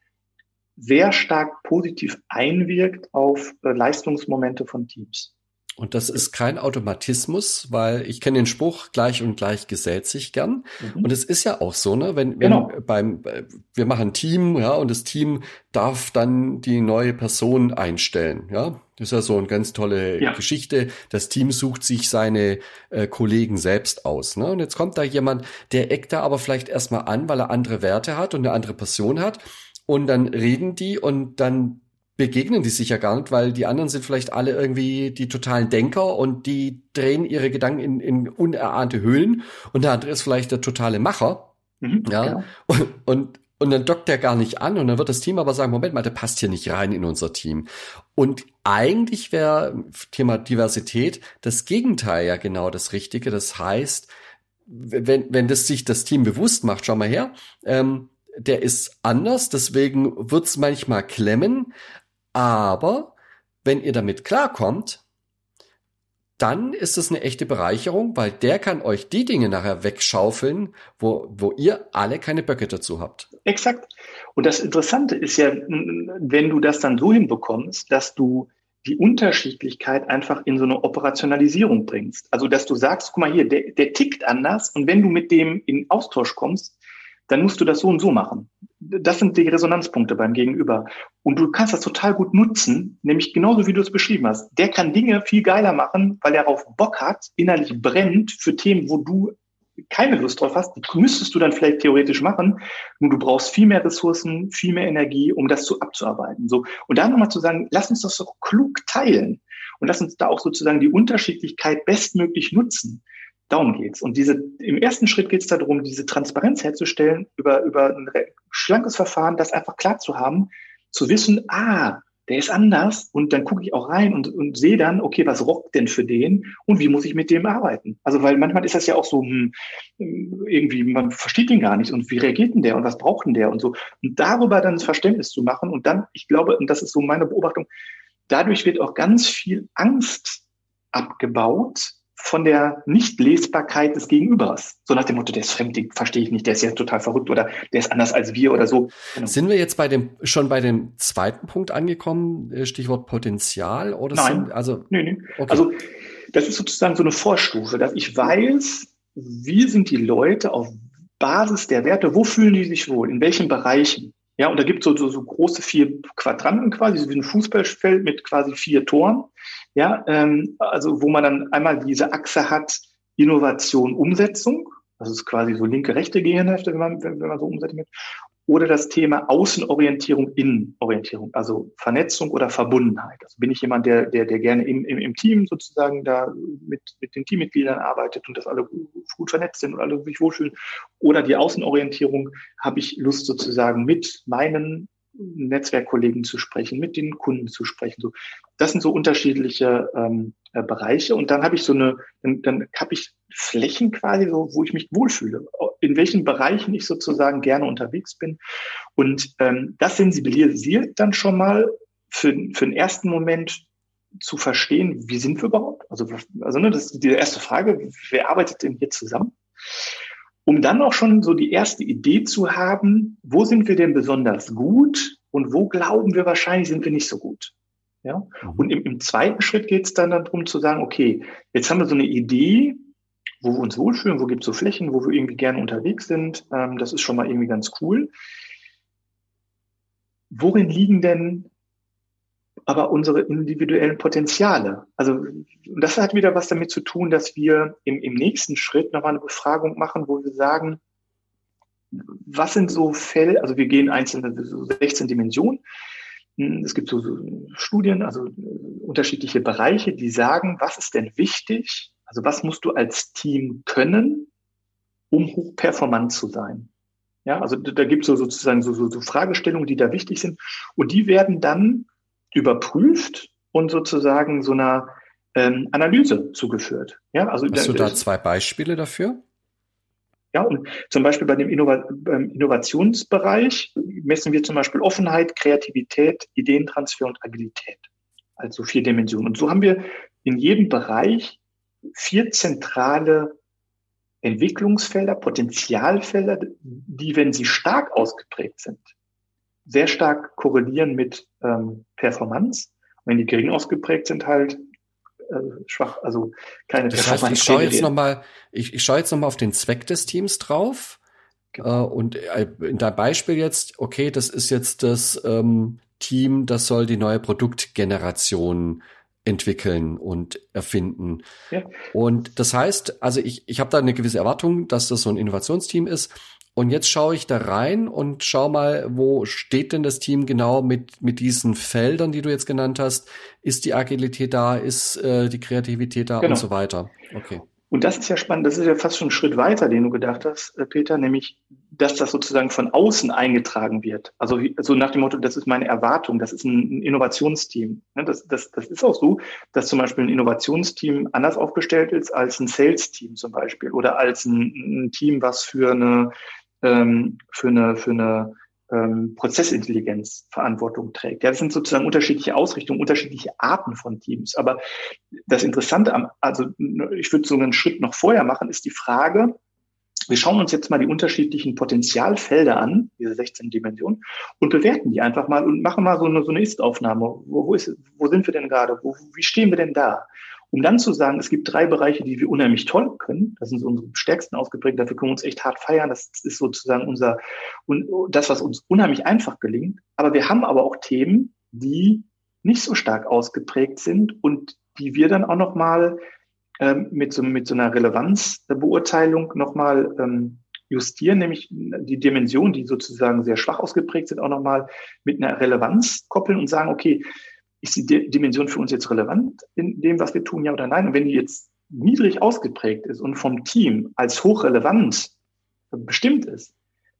sehr stark positiv einwirkt auf äh, Leistungsmomente von Teams. Und das ist kein Automatismus, weil ich kenne den Spruch, gleich und gleich gesellt sich gern. Mhm. Und es ist ja auch so, ne, wenn, wenn genau. beim, wir machen ein Team, ja, und das Team darf dann die neue Person einstellen, ja. Das ist ja so eine ganz tolle ja. Geschichte. Das Team sucht sich seine äh, Kollegen selbst aus. Ne? Und jetzt kommt da jemand, der eckt da aber vielleicht erstmal an, weil er andere Werte hat und eine andere Person hat. Und dann reden die und dann begegnen die sich ja gar nicht, weil die anderen sind vielleicht alle irgendwie die totalen Denker und die drehen ihre Gedanken in, in unerahnte Höhlen und der andere ist vielleicht der totale Macher. Mhm, ja. Genau. Und, und, und dann dockt er gar nicht an und dann wird das Team aber sagen, Moment mal, der passt hier nicht rein in unser Team. Und eigentlich wäre Thema Diversität das Gegenteil ja genau das Richtige. Das heißt, wenn, wenn das sich das Team bewusst macht, schau mal her, ähm, der ist anders, deswegen wird's manchmal klemmen, aber wenn ihr damit klarkommt, dann ist es eine echte Bereicherung, weil der kann euch die Dinge nachher wegschaufeln, wo, wo ihr alle keine Böcke dazu habt. Exakt. Und das Interessante ist ja, wenn du das dann so hinbekommst, dass du die Unterschiedlichkeit einfach in so eine Operationalisierung bringst. Also, dass du sagst, guck mal hier, der, der tickt anders und wenn du mit dem in Austausch kommst, dann musst du das so und so machen. Das sind die Resonanzpunkte beim Gegenüber. Und du kannst das total gut nutzen, nämlich genauso wie du es beschrieben hast. Der kann Dinge viel geiler machen, weil er darauf Bock hat, innerlich brennt für Themen, wo du keine Lust drauf hast. Die müsstest du dann vielleicht theoretisch machen. Nur du brauchst viel mehr Ressourcen, viel mehr Energie, um das zu abzuarbeiten. So. Und dann nochmal zu sagen, lass uns das doch klug teilen. Und lass uns da auch sozusagen die Unterschiedlichkeit bestmöglich nutzen. Darum geht's. Und diese, im ersten Schritt geht es darum, diese Transparenz herzustellen über, über ein schlankes Verfahren, das einfach klar zu haben, zu wissen, ah, der ist anders und dann gucke ich auch rein und, und sehe dann, okay, was rockt denn für den und wie muss ich mit dem arbeiten? Also weil manchmal ist das ja auch so, hm, irgendwie, man versteht ihn gar nicht und wie reagiert denn der und was braucht denn der und so. Und darüber dann das Verständnis zu machen und dann, ich glaube, und das ist so meine Beobachtung, dadurch wird auch ganz viel Angst abgebaut, von der Nichtlesbarkeit des Gegenübers. So nach dem Motto, der ist fremd, den verstehe ich nicht, der ist ja total verrückt oder der ist anders als wir oder so. Genau. Sind wir jetzt bei dem, schon bei dem zweiten Punkt angekommen, äh, Stichwort Potenzial? Oder Nein, sind, also, nee, nee. Okay. also das ist sozusagen so eine Vorstufe, dass ich weiß, wie sind die Leute auf Basis der Werte, wo fühlen die sich wohl, in welchen Bereichen. Ja, und da gibt es so, so, so große vier Quadranten quasi, so wie ein Fußballfeld mit quasi vier Toren. Ja, ähm, also wo man dann einmal diese Achse hat, Innovation, Umsetzung. Das ist quasi so linke, rechte Gehirnhälfte, wenn man, wenn, wenn man so umsetzt. Oder das Thema Außenorientierung, Innenorientierung, also Vernetzung oder Verbundenheit. Also bin ich jemand, der, der, der gerne im, im, im Team sozusagen da mit, mit den Teammitgliedern arbeitet und dass alle gut vernetzt sind und alle sich wohlfühlen. Oder die Außenorientierung, habe ich Lust sozusagen mit meinen Netzwerkkollegen zu sprechen, mit den Kunden zu sprechen. So, das sind so unterschiedliche ähm, äh, Bereiche. Und dann habe ich so eine, dann, dann habe ich Flächen quasi, so, wo ich mich wohlfühle, in welchen Bereichen ich sozusagen gerne unterwegs bin. Und ähm, das sensibilisiert dann schon mal für, für den ersten Moment zu verstehen, wie sind wir überhaupt? Also, also ne, das ist die erste Frage, wer arbeitet denn hier zusammen? Um dann auch schon so die erste Idee zu haben, wo sind wir denn besonders gut und wo glauben wir wahrscheinlich sind wir nicht so gut. Ja? Mhm. Und im, im zweiten Schritt geht es dann darum zu sagen, okay, jetzt haben wir so eine Idee, wo wir uns wohlfühlen, wo gibt es so Flächen, wo wir irgendwie gerne unterwegs sind. Ähm, das ist schon mal irgendwie ganz cool. Worin liegen denn aber unsere individuellen Potenziale. Also das hat wieder was damit zu tun, dass wir im, im nächsten Schritt nochmal eine Befragung machen, wo wir sagen, was sind so Fälle, also wir gehen einzelne, so 16 Dimensionen. Es gibt so, so Studien, also unterschiedliche Bereiche, die sagen, was ist denn wichtig? Also was musst du als Team können, um hochperformant zu sein? Ja, also da gibt es so sozusagen so, so, so Fragestellungen, die da wichtig sind. Und die werden dann überprüft und sozusagen so einer ähm, Analyse zugeführt. Ja, also Hast da, du da zwei Beispiele dafür? Ja, und zum Beispiel bei dem Innova beim Innovationsbereich messen wir zum Beispiel Offenheit, Kreativität, Ideentransfer und Agilität. Also vier Dimensionen. Und so haben wir in jedem Bereich vier zentrale Entwicklungsfelder, Potenzialfelder, die, wenn sie stark ausgeprägt sind, sehr stark korrelieren mit ähm, Performance. Und wenn die gering ausgeprägt sind, halt äh, schwach, also keine das Performance. Heißt, ich schaue jetzt nochmal, ich, ich schaue jetzt nochmal auf den Zweck des Teams drauf. Genau. Äh, und äh, in deinem Beispiel jetzt, okay, das ist jetzt das ähm, Team, das soll die neue Produktgeneration entwickeln und erfinden. Ja. Und das heißt, also ich, ich habe da eine gewisse Erwartung, dass das so ein Innovationsteam ist. Und jetzt schaue ich da rein und schau mal, wo steht denn das Team genau mit, mit diesen Feldern, die du jetzt genannt hast? Ist die Agilität da? Ist äh, die Kreativität da genau. und so weiter? Okay. Und das ist ja spannend, das ist ja fast schon ein Schritt weiter, den du gedacht hast, äh, Peter, nämlich, dass das sozusagen von außen eingetragen wird. Also so nach dem Motto, das ist meine Erwartung, das ist ein Innovationsteam. Ne, das, das, das ist auch so, dass zum Beispiel ein Innovationsteam anders aufgestellt ist als ein Sales-Team zum Beispiel oder als ein, ein Team, was für eine ähm, für eine, für eine ähm, Prozessintelligenz Verantwortung trägt. Ja, das sind sozusagen unterschiedliche Ausrichtungen, unterschiedliche Arten von Teams. Aber das Interessante am, also ich würde so einen Schritt noch vorher machen, ist die Frage, wir schauen uns jetzt mal die unterschiedlichen Potenzialfelder an, diese 16 Dimensionen, und bewerten die einfach mal und machen mal so eine, so eine Ist-Aufnahme. Wo, wo, ist, wo sind wir denn gerade? Wo, wie stehen wir denn da? Um dann zu sagen, es gibt drei Bereiche, die wir unheimlich toll können. Das sind so unsere stärksten ausgeprägt. Dafür können wir uns echt hart feiern. Das ist sozusagen unser, das, was uns unheimlich einfach gelingt. Aber wir haben aber auch Themen, die nicht so stark ausgeprägt sind und die wir dann auch nochmal ähm, mit, so, mit so einer Relevanzbeurteilung nochmal ähm, justieren, nämlich die Dimensionen, die sozusagen sehr schwach ausgeprägt sind, auch nochmal mit einer Relevanz koppeln und sagen, okay, ist die Dimension für uns jetzt relevant in dem, was wir tun, ja oder nein? Und wenn die jetzt niedrig ausgeprägt ist und vom Team als hochrelevant bestimmt ist,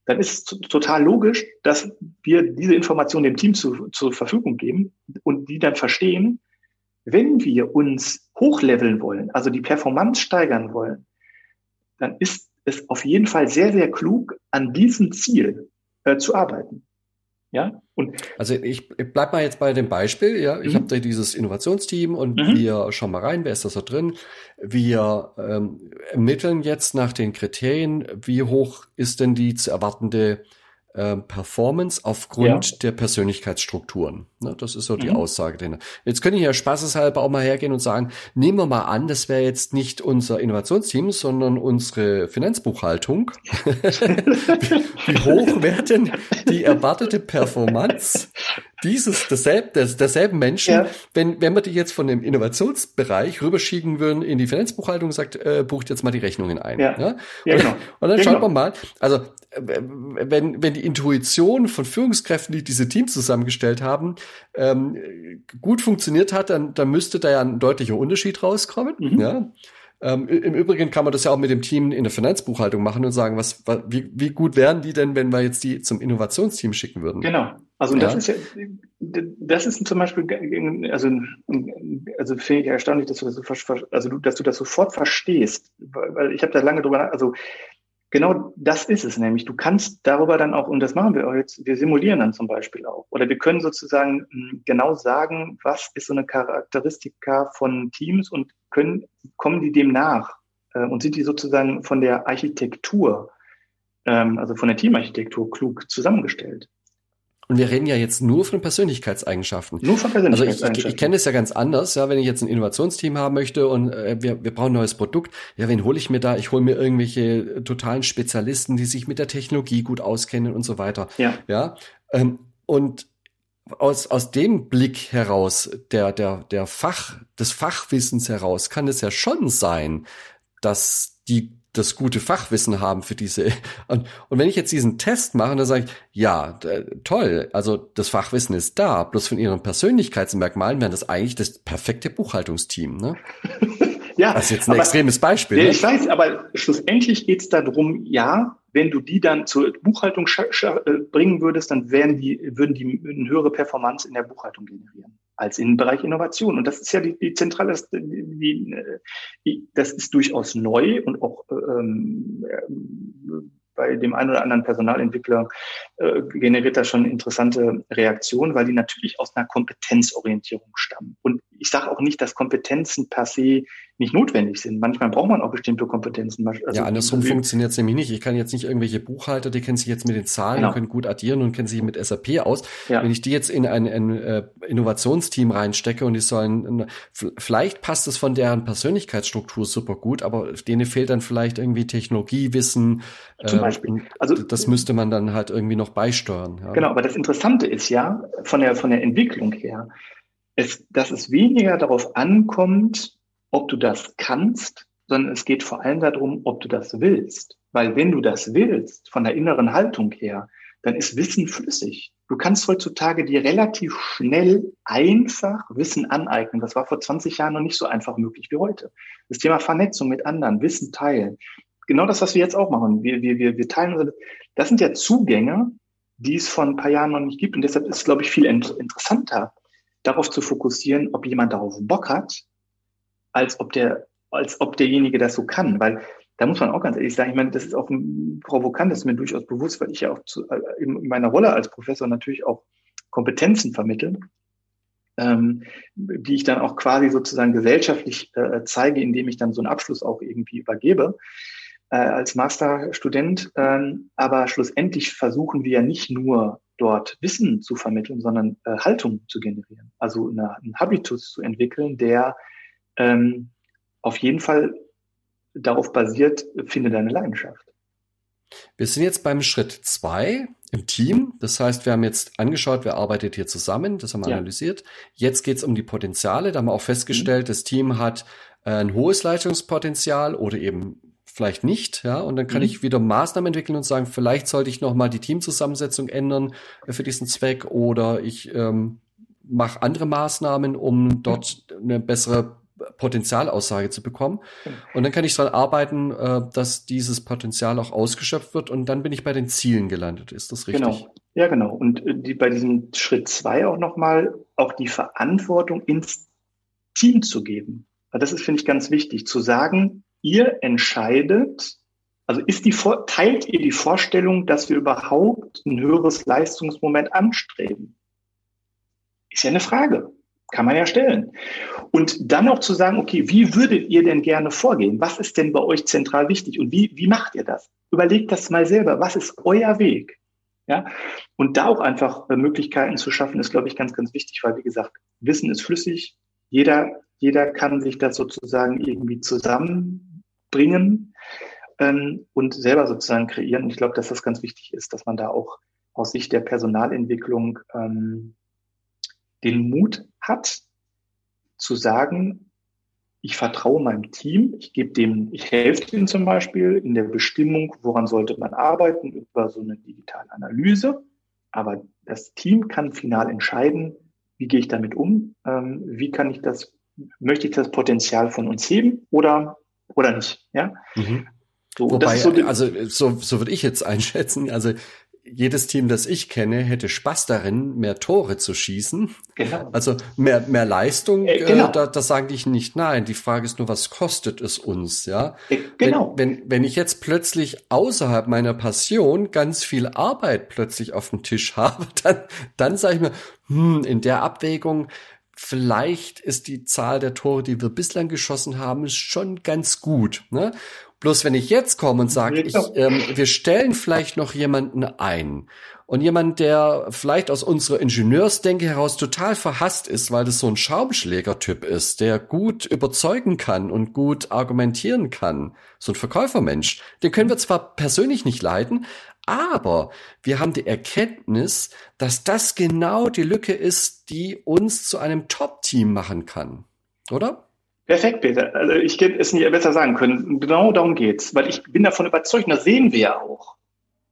dann ist es total logisch, dass wir diese Information dem Team zu, zur Verfügung geben und die dann verstehen, wenn wir uns hochleveln wollen, also die Performance steigern wollen, dann ist es auf jeden Fall sehr, sehr klug, an diesem Ziel äh, zu arbeiten. Ja, und also ich, ich bleib mal jetzt bei dem Beispiel. Ja, ich mhm. habe da dieses Innovationsteam und mhm. wir schauen mal rein, wer ist da so drin. Wir ähm, ermitteln jetzt nach den Kriterien, wie hoch ist denn die zu erwartende äh, Performance aufgrund ja. der Persönlichkeitsstrukturen. Ne, das ist so die mhm. Aussage. Denn jetzt können ich ja spaßeshalber auch mal hergehen und sagen, nehmen wir mal an, das wäre jetzt nicht unser Innovationsteam, sondern unsere Finanzbuchhaltung. wie, <laughs> wie hoch wäre denn die erwartete Performance dieses, desselb, des, derselben Menschen, ja. wenn, wenn wir die jetzt von dem Innovationsbereich rüberschieben würden in die Finanzbuchhaltung, sagt, äh, bucht jetzt mal die Rechnungen ein. Ja, ja? ja genau. Und dann genau. wir mal, also wenn, wenn die Intuition von Führungskräften, die diese Teams zusammengestellt haben, ähm, gut funktioniert hat, dann, dann müsste da ja ein deutlicher Unterschied rauskommen. Mhm. Ja. Ähm, Im Übrigen kann man das ja auch mit dem Team in der Finanzbuchhaltung machen und sagen, was, was wie, wie gut wären die denn, wenn wir jetzt die zum Innovationsteam schicken würden? Genau. Also ja. das ist ja, das ist zum Beispiel, also, also finde ich erstaunlich, dass du das so, also dass du das sofort verstehst, weil ich habe da lange drüber, also Genau das ist es nämlich. Du kannst darüber dann auch, und das machen wir auch jetzt, wir simulieren dann zum Beispiel auch. Oder wir können sozusagen hm, genau sagen, was ist so eine Charakteristika von Teams und können, kommen die dem nach? Äh, und sind die sozusagen von der Architektur, ähm, also von der Teamarchitektur klug zusammengestellt? Und wir reden ja jetzt nur von Persönlichkeitseigenschaften. Nur von Persönlichkeitseigenschaften. Also ich, ich, ich kenne es ja ganz anders, ja, wenn ich jetzt ein Innovationsteam haben möchte und äh, wir, wir brauchen ein neues Produkt, ja, wen hole ich mir da? Ich hole mir irgendwelche totalen Spezialisten, die sich mit der Technologie gut auskennen und so weiter. Ja. Ja. Ähm, und aus, aus dem Blick heraus, der, der, der Fach, des Fachwissens heraus, kann es ja schon sein, dass die das gute Fachwissen haben für diese. Und, und wenn ich jetzt diesen Test mache, dann sage ich, ja, toll, also das Fachwissen ist da, bloß von ihren Persönlichkeitsmerkmalen wäre das eigentlich das perfekte Buchhaltungsteam. Ne? <laughs> ja, das ist jetzt ein aber, extremes Beispiel. Ja, ne? Ich weiß, aber schlussendlich geht es darum, ja, wenn du die dann zur Buchhaltung äh, bringen würdest, dann wären die, würden die eine höhere Performance in der Buchhaltung generieren als im Bereich Innovation. Und das ist ja die, die zentrale, die, die, das ist durchaus neu und auch ähm, bei dem einen oder anderen Personalentwickler äh, generiert das schon interessante Reaktionen, weil die natürlich aus einer Kompetenzorientierung stammen. Und ich sage auch nicht, dass Kompetenzen per se nicht notwendig sind. Manchmal braucht man auch bestimmte Kompetenzen. Also ja, andersrum funktioniert es nämlich nicht. Ich kann jetzt nicht irgendwelche Buchhalter, die kennen sich jetzt mit den Zahlen genau. und können gut addieren und kennen sich mit SAP aus. Ja. Wenn ich die jetzt in ein, ein äh, Innovationsteam reinstecke und die sollen, vielleicht passt es von deren Persönlichkeitsstruktur super gut, aber denen fehlt dann vielleicht irgendwie Technologiewissen. Zum äh, Beispiel. Also das müsste man dann halt irgendwie noch beisteuern. Ja. Genau, aber das Interessante ist ja von der von der Entwicklung her, es, dass es weniger darauf ankommt, ob du das kannst, sondern es geht vor allem darum, ob du das willst. Weil wenn du das willst, von der inneren Haltung her, dann ist Wissen flüssig. Du kannst heutzutage dir relativ schnell einfach Wissen aneignen. Das war vor 20 Jahren noch nicht so einfach möglich wie heute. Das Thema Vernetzung mit anderen, Wissen teilen. Genau das, was wir jetzt auch machen. Wir, wir, wir, wir teilen, das sind ja Zugänge, die es vor ein paar Jahren noch nicht gibt. Und deshalb ist es, glaube ich, viel interessanter, darauf zu fokussieren, ob jemand darauf Bock hat, als ob der, als ob derjenige das so kann. Weil da muss man auch ganz ehrlich sagen, ich meine, das ist auch provokant, das ist mir durchaus bewusst, weil ich ja auch zu, äh, in meiner Rolle als Professor natürlich auch Kompetenzen vermittle, ähm, die ich dann auch quasi sozusagen gesellschaftlich äh, zeige, indem ich dann so einen Abschluss auch irgendwie übergebe äh, als Masterstudent. Ähm, aber schlussendlich versuchen wir ja nicht nur dort Wissen zu vermitteln, sondern äh, Haltung zu generieren. Also eine, einen Habitus zu entwickeln, der ähm, auf jeden Fall darauf basiert, finde deine Leidenschaft. Wir sind jetzt beim Schritt zwei im Team. Das heißt, wir haben jetzt angeschaut, wer arbeitet hier zusammen. Das haben wir ja. analysiert. Jetzt geht es um die Potenziale. Da haben wir auch festgestellt, mhm. das Team hat äh, ein hohes Leistungspotenzial oder eben vielleicht nicht, ja, und dann kann mhm. ich wieder Maßnahmen entwickeln und sagen, vielleicht sollte ich noch mal die Teamzusammensetzung ändern äh, für diesen Zweck oder ich ähm, mache andere Maßnahmen, um dort eine bessere Potenzialaussage zu bekommen. Und dann kann ich daran arbeiten, äh, dass dieses Potenzial auch ausgeschöpft wird und dann bin ich bei den Zielen gelandet. Ist das richtig? Genau. Ja, genau. Und äh, die, bei diesem Schritt zwei auch nochmal auch die Verantwortung ins Team zu geben. Das ist, finde ich, ganz wichtig, zu sagen, ihr entscheidet, also ist die, teilt ihr die Vorstellung, dass wir überhaupt ein höheres Leistungsmoment anstreben? Ist ja eine Frage. Kann man ja stellen. Und dann auch zu sagen, okay, wie würdet ihr denn gerne vorgehen? Was ist denn bei euch zentral wichtig? Und wie, wie macht ihr das? Überlegt das mal selber. Was ist euer Weg? Ja, und da auch einfach äh, Möglichkeiten zu schaffen, ist, glaube ich, ganz, ganz wichtig, weil, wie gesagt, Wissen ist flüssig. Jeder, jeder kann sich das sozusagen irgendwie zusammenbringen ähm, und selber sozusagen kreieren. Und ich glaube, dass das ganz wichtig ist, dass man da auch aus Sicht der Personalentwicklung ähm, den Mut hat, zu sagen, ich vertraue meinem Team, ich gebe dem, ich helfe dem zum Beispiel in der Bestimmung, woran sollte man arbeiten, über so eine digitale Analyse. Aber das Team kann final entscheiden, wie gehe ich damit um, ähm, wie kann ich das, möchte ich das Potenzial von uns heben oder, oder nicht, ja. Mhm. So, Wobei, so also so, so würde ich jetzt <laughs> einschätzen, also jedes Team, das ich kenne, hätte Spaß darin, mehr Tore zu schießen. Genau. Also mehr, mehr Leistung, äh, genau. äh, da, da sage ich nicht nein. Die Frage ist nur, was kostet es uns, ja? Äh, genau. Wenn, wenn, wenn ich jetzt plötzlich außerhalb meiner Passion ganz viel Arbeit plötzlich auf dem Tisch <laughs> habe, dann, dann sage ich mir, hm, in der Abwägung, vielleicht ist die Zahl der Tore, die wir bislang geschossen haben, schon ganz gut. Ne? Bloß wenn ich jetzt komme und sage, ich, ähm, wir stellen vielleicht noch jemanden ein und jemand, der vielleicht aus unserer Ingenieursdenke heraus total verhasst ist, weil das so ein Schaumschlägertyp ist, der gut überzeugen kann und gut argumentieren kann, so ein Verkäufermensch, den können wir zwar persönlich nicht leiden, aber wir haben die Erkenntnis, dass das genau die Lücke ist, die uns zu einem Top-Team machen kann. Oder? Perfekt, Peter. Also ich hätte es nicht besser sagen können. Genau darum geht's, weil ich bin davon überzeugt, und das sehen wir ja auch,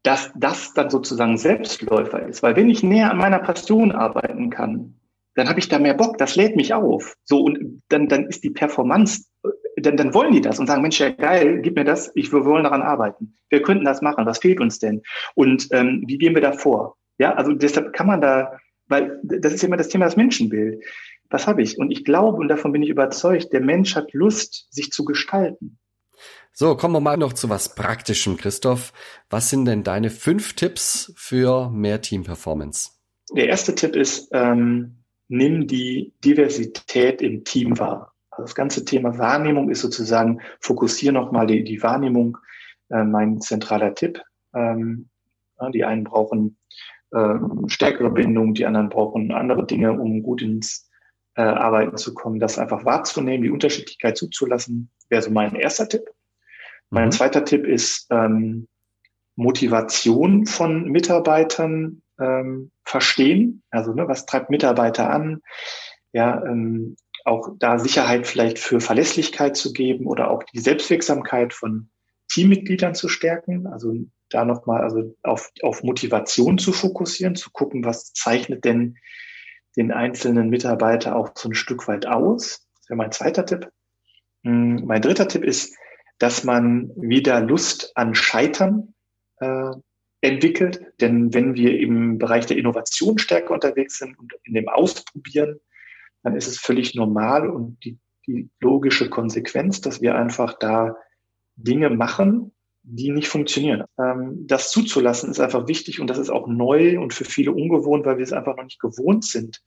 dass das dann sozusagen Selbstläufer ist. Weil wenn ich näher an meiner Passion arbeiten kann, dann habe ich da mehr Bock, das lädt mich auf. So, und dann, dann ist die Performance, dann, dann wollen die das und sagen, Mensch, ja geil, gib mir das, ich, wir wollen daran arbeiten. Wir könnten das machen, was fehlt uns denn? Und ähm, wie gehen wir da vor? Ja, also deshalb kann man da, weil das ist immer das Thema das Menschenbild was habe ich? Und ich glaube, und davon bin ich überzeugt, der Mensch hat Lust, sich zu gestalten. So, kommen wir mal noch zu was Praktischem, Christoph. Was sind denn deine fünf Tipps für mehr Team-Performance? Der erste Tipp ist, ähm, nimm die Diversität im Team wahr. Also das ganze Thema Wahrnehmung ist sozusagen, fokussiere nochmal die, die Wahrnehmung, äh, mein zentraler Tipp. Ähm, die einen brauchen äh, stärkere Bindung, die anderen brauchen andere Dinge, um gut ins äh, Arbeiten zu kommen, das einfach wahrzunehmen, die Unterschiedlichkeit zuzulassen, wäre so mein erster Tipp. Mein mhm. zweiter Tipp ist ähm, Motivation von Mitarbeitern ähm, verstehen. Also ne, was treibt Mitarbeiter an? Ja, ähm, auch da Sicherheit vielleicht für Verlässlichkeit zu geben oder auch die Selbstwirksamkeit von Teammitgliedern zu stärken. Also da nochmal also auf, auf Motivation zu fokussieren, zu gucken, was zeichnet denn den einzelnen Mitarbeiter auch so ein Stück weit aus. Das wäre mein zweiter Tipp. Hm, mein dritter Tipp ist, dass man wieder Lust an Scheitern äh, entwickelt. Denn wenn wir im Bereich der Innovation stärker unterwegs sind und in dem Ausprobieren, dann ist es völlig normal und die, die logische Konsequenz, dass wir einfach da Dinge machen, die nicht funktionieren. Ähm, das zuzulassen ist einfach wichtig und das ist auch neu und für viele ungewohnt, weil wir es einfach noch nicht gewohnt sind.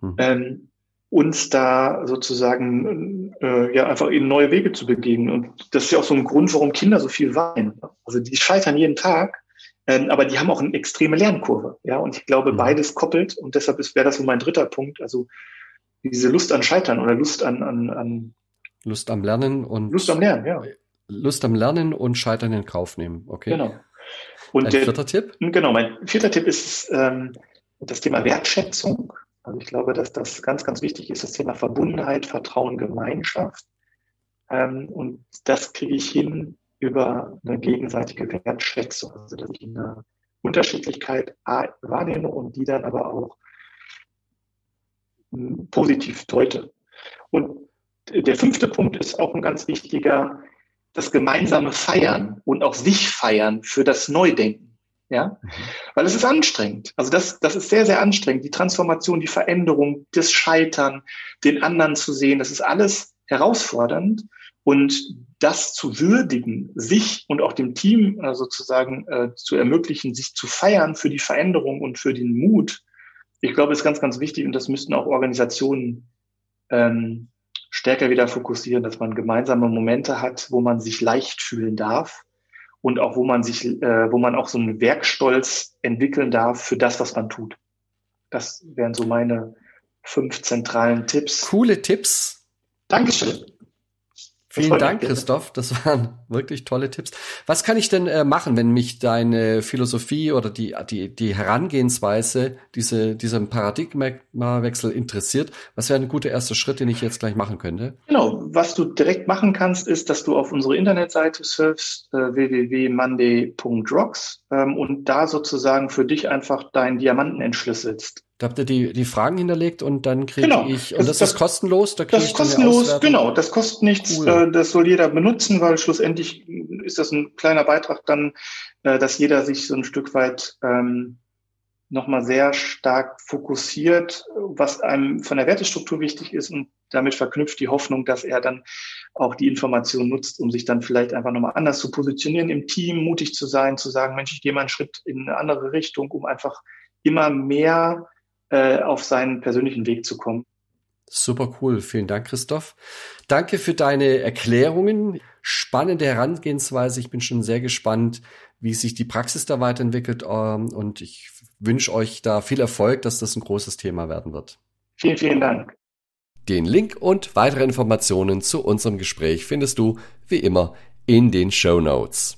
Mhm. Ähm, uns da sozusagen äh, ja einfach in neue Wege zu begeben. Und das ist ja auch so ein Grund, warum Kinder so viel weinen. Also die scheitern jeden Tag, ähm, aber die haben auch eine extreme Lernkurve. Ja, und ich glaube, mhm. beides koppelt und deshalb wäre das so mein dritter Punkt. Also diese Lust an Scheitern oder Lust an, an, an Lust am Lernen und Lust am Lernen, ja. Lust am Lernen und Scheitern in Kauf nehmen. Okay. Genau. Und Ein der, vierter Tipp? Genau, mein vierter Tipp ist ähm, das Thema Wertschätzung. Also ich glaube, dass das ganz, ganz wichtig ist, das Thema Verbundenheit, Vertrauen, Gemeinschaft. Ähm, und das kriege ich hin über eine gegenseitige Wertschätzung. Also dass ich eine Unterschiedlichkeit wahrnehme und die dann aber auch positiv deute. Und der fünfte Punkt ist auch ein ganz wichtiger, das gemeinsame Feiern und auch sich feiern für das Neudenken. Ja, weil es ist anstrengend. Also das, das ist sehr, sehr anstrengend. Die Transformation, die Veränderung, das Scheitern, den anderen zu sehen, das ist alles herausfordernd. Und das zu würdigen, sich und auch dem Team äh, sozusagen äh, zu ermöglichen, sich zu feiern für die Veränderung und für den Mut, ich glaube, ist ganz, ganz wichtig und das müssten auch Organisationen ähm, stärker wieder fokussieren, dass man gemeinsame Momente hat, wo man sich leicht fühlen darf und auch wo man sich, äh, wo man auch so einen Werkstolz entwickeln darf für das, was man tut. Das wären so meine fünf zentralen Tipps. Coole Tipps. Dankeschön. Vielen Dank, Christoph. Das waren wirklich tolle Tipps. Was kann ich denn äh, machen, wenn mich deine Philosophie oder die, die, die Herangehensweise, diese, diesem Paradigmawechsel interessiert? Was wäre ein guter erster Schritt, den ich jetzt gleich machen könnte? Genau. Was du direkt machen kannst, ist, dass du auf unsere Internetseite surfst, äh, www.monday.rocks ähm, und da sozusagen für dich einfach deinen Diamanten entschlüsselst. Da habt ihr die, die Fragen hinterlegt und dann kriege genau. ich, und das, das, ist kostenlos? Da das ist kostenlos, genau, das kostet nichts, cool. äh, das soll jeder benutzen, weil schlussendlich ist das ein kleiner Beitrag dann, äh, dass jeder sich so ein Stück weit ähm, nochmal sehr stark fokussiert, was einem von der Wertestruktur wichtig ist und damit verknüpft die Hoffnung, dass er dann auch die Information nutzt, um sich dann vielleicht einfach nochmal anders zu positionieren im Team, mutig zu sein, zu sagen, Mensch, ich gehe mal einen Schritt in eine andere Richtung, um einfach immer mehr äh, auf seinen persönlichen Weg zu kommen. Super cool. Vielen Dank, Christoph. Danke für deine Erklärungen. Spannende Herangehensweise. Ich bin schon sehr gespannt, wie sich die Praxis da weiterentwickelt. Ähm, und ich wünsche euch da viel Erfolg, dass das ein großes Thema werden wird. Vielen, vielen Dank. Den Link und weitere Informationen zu unserem Gespräch findest du wie immer in den Show Notes.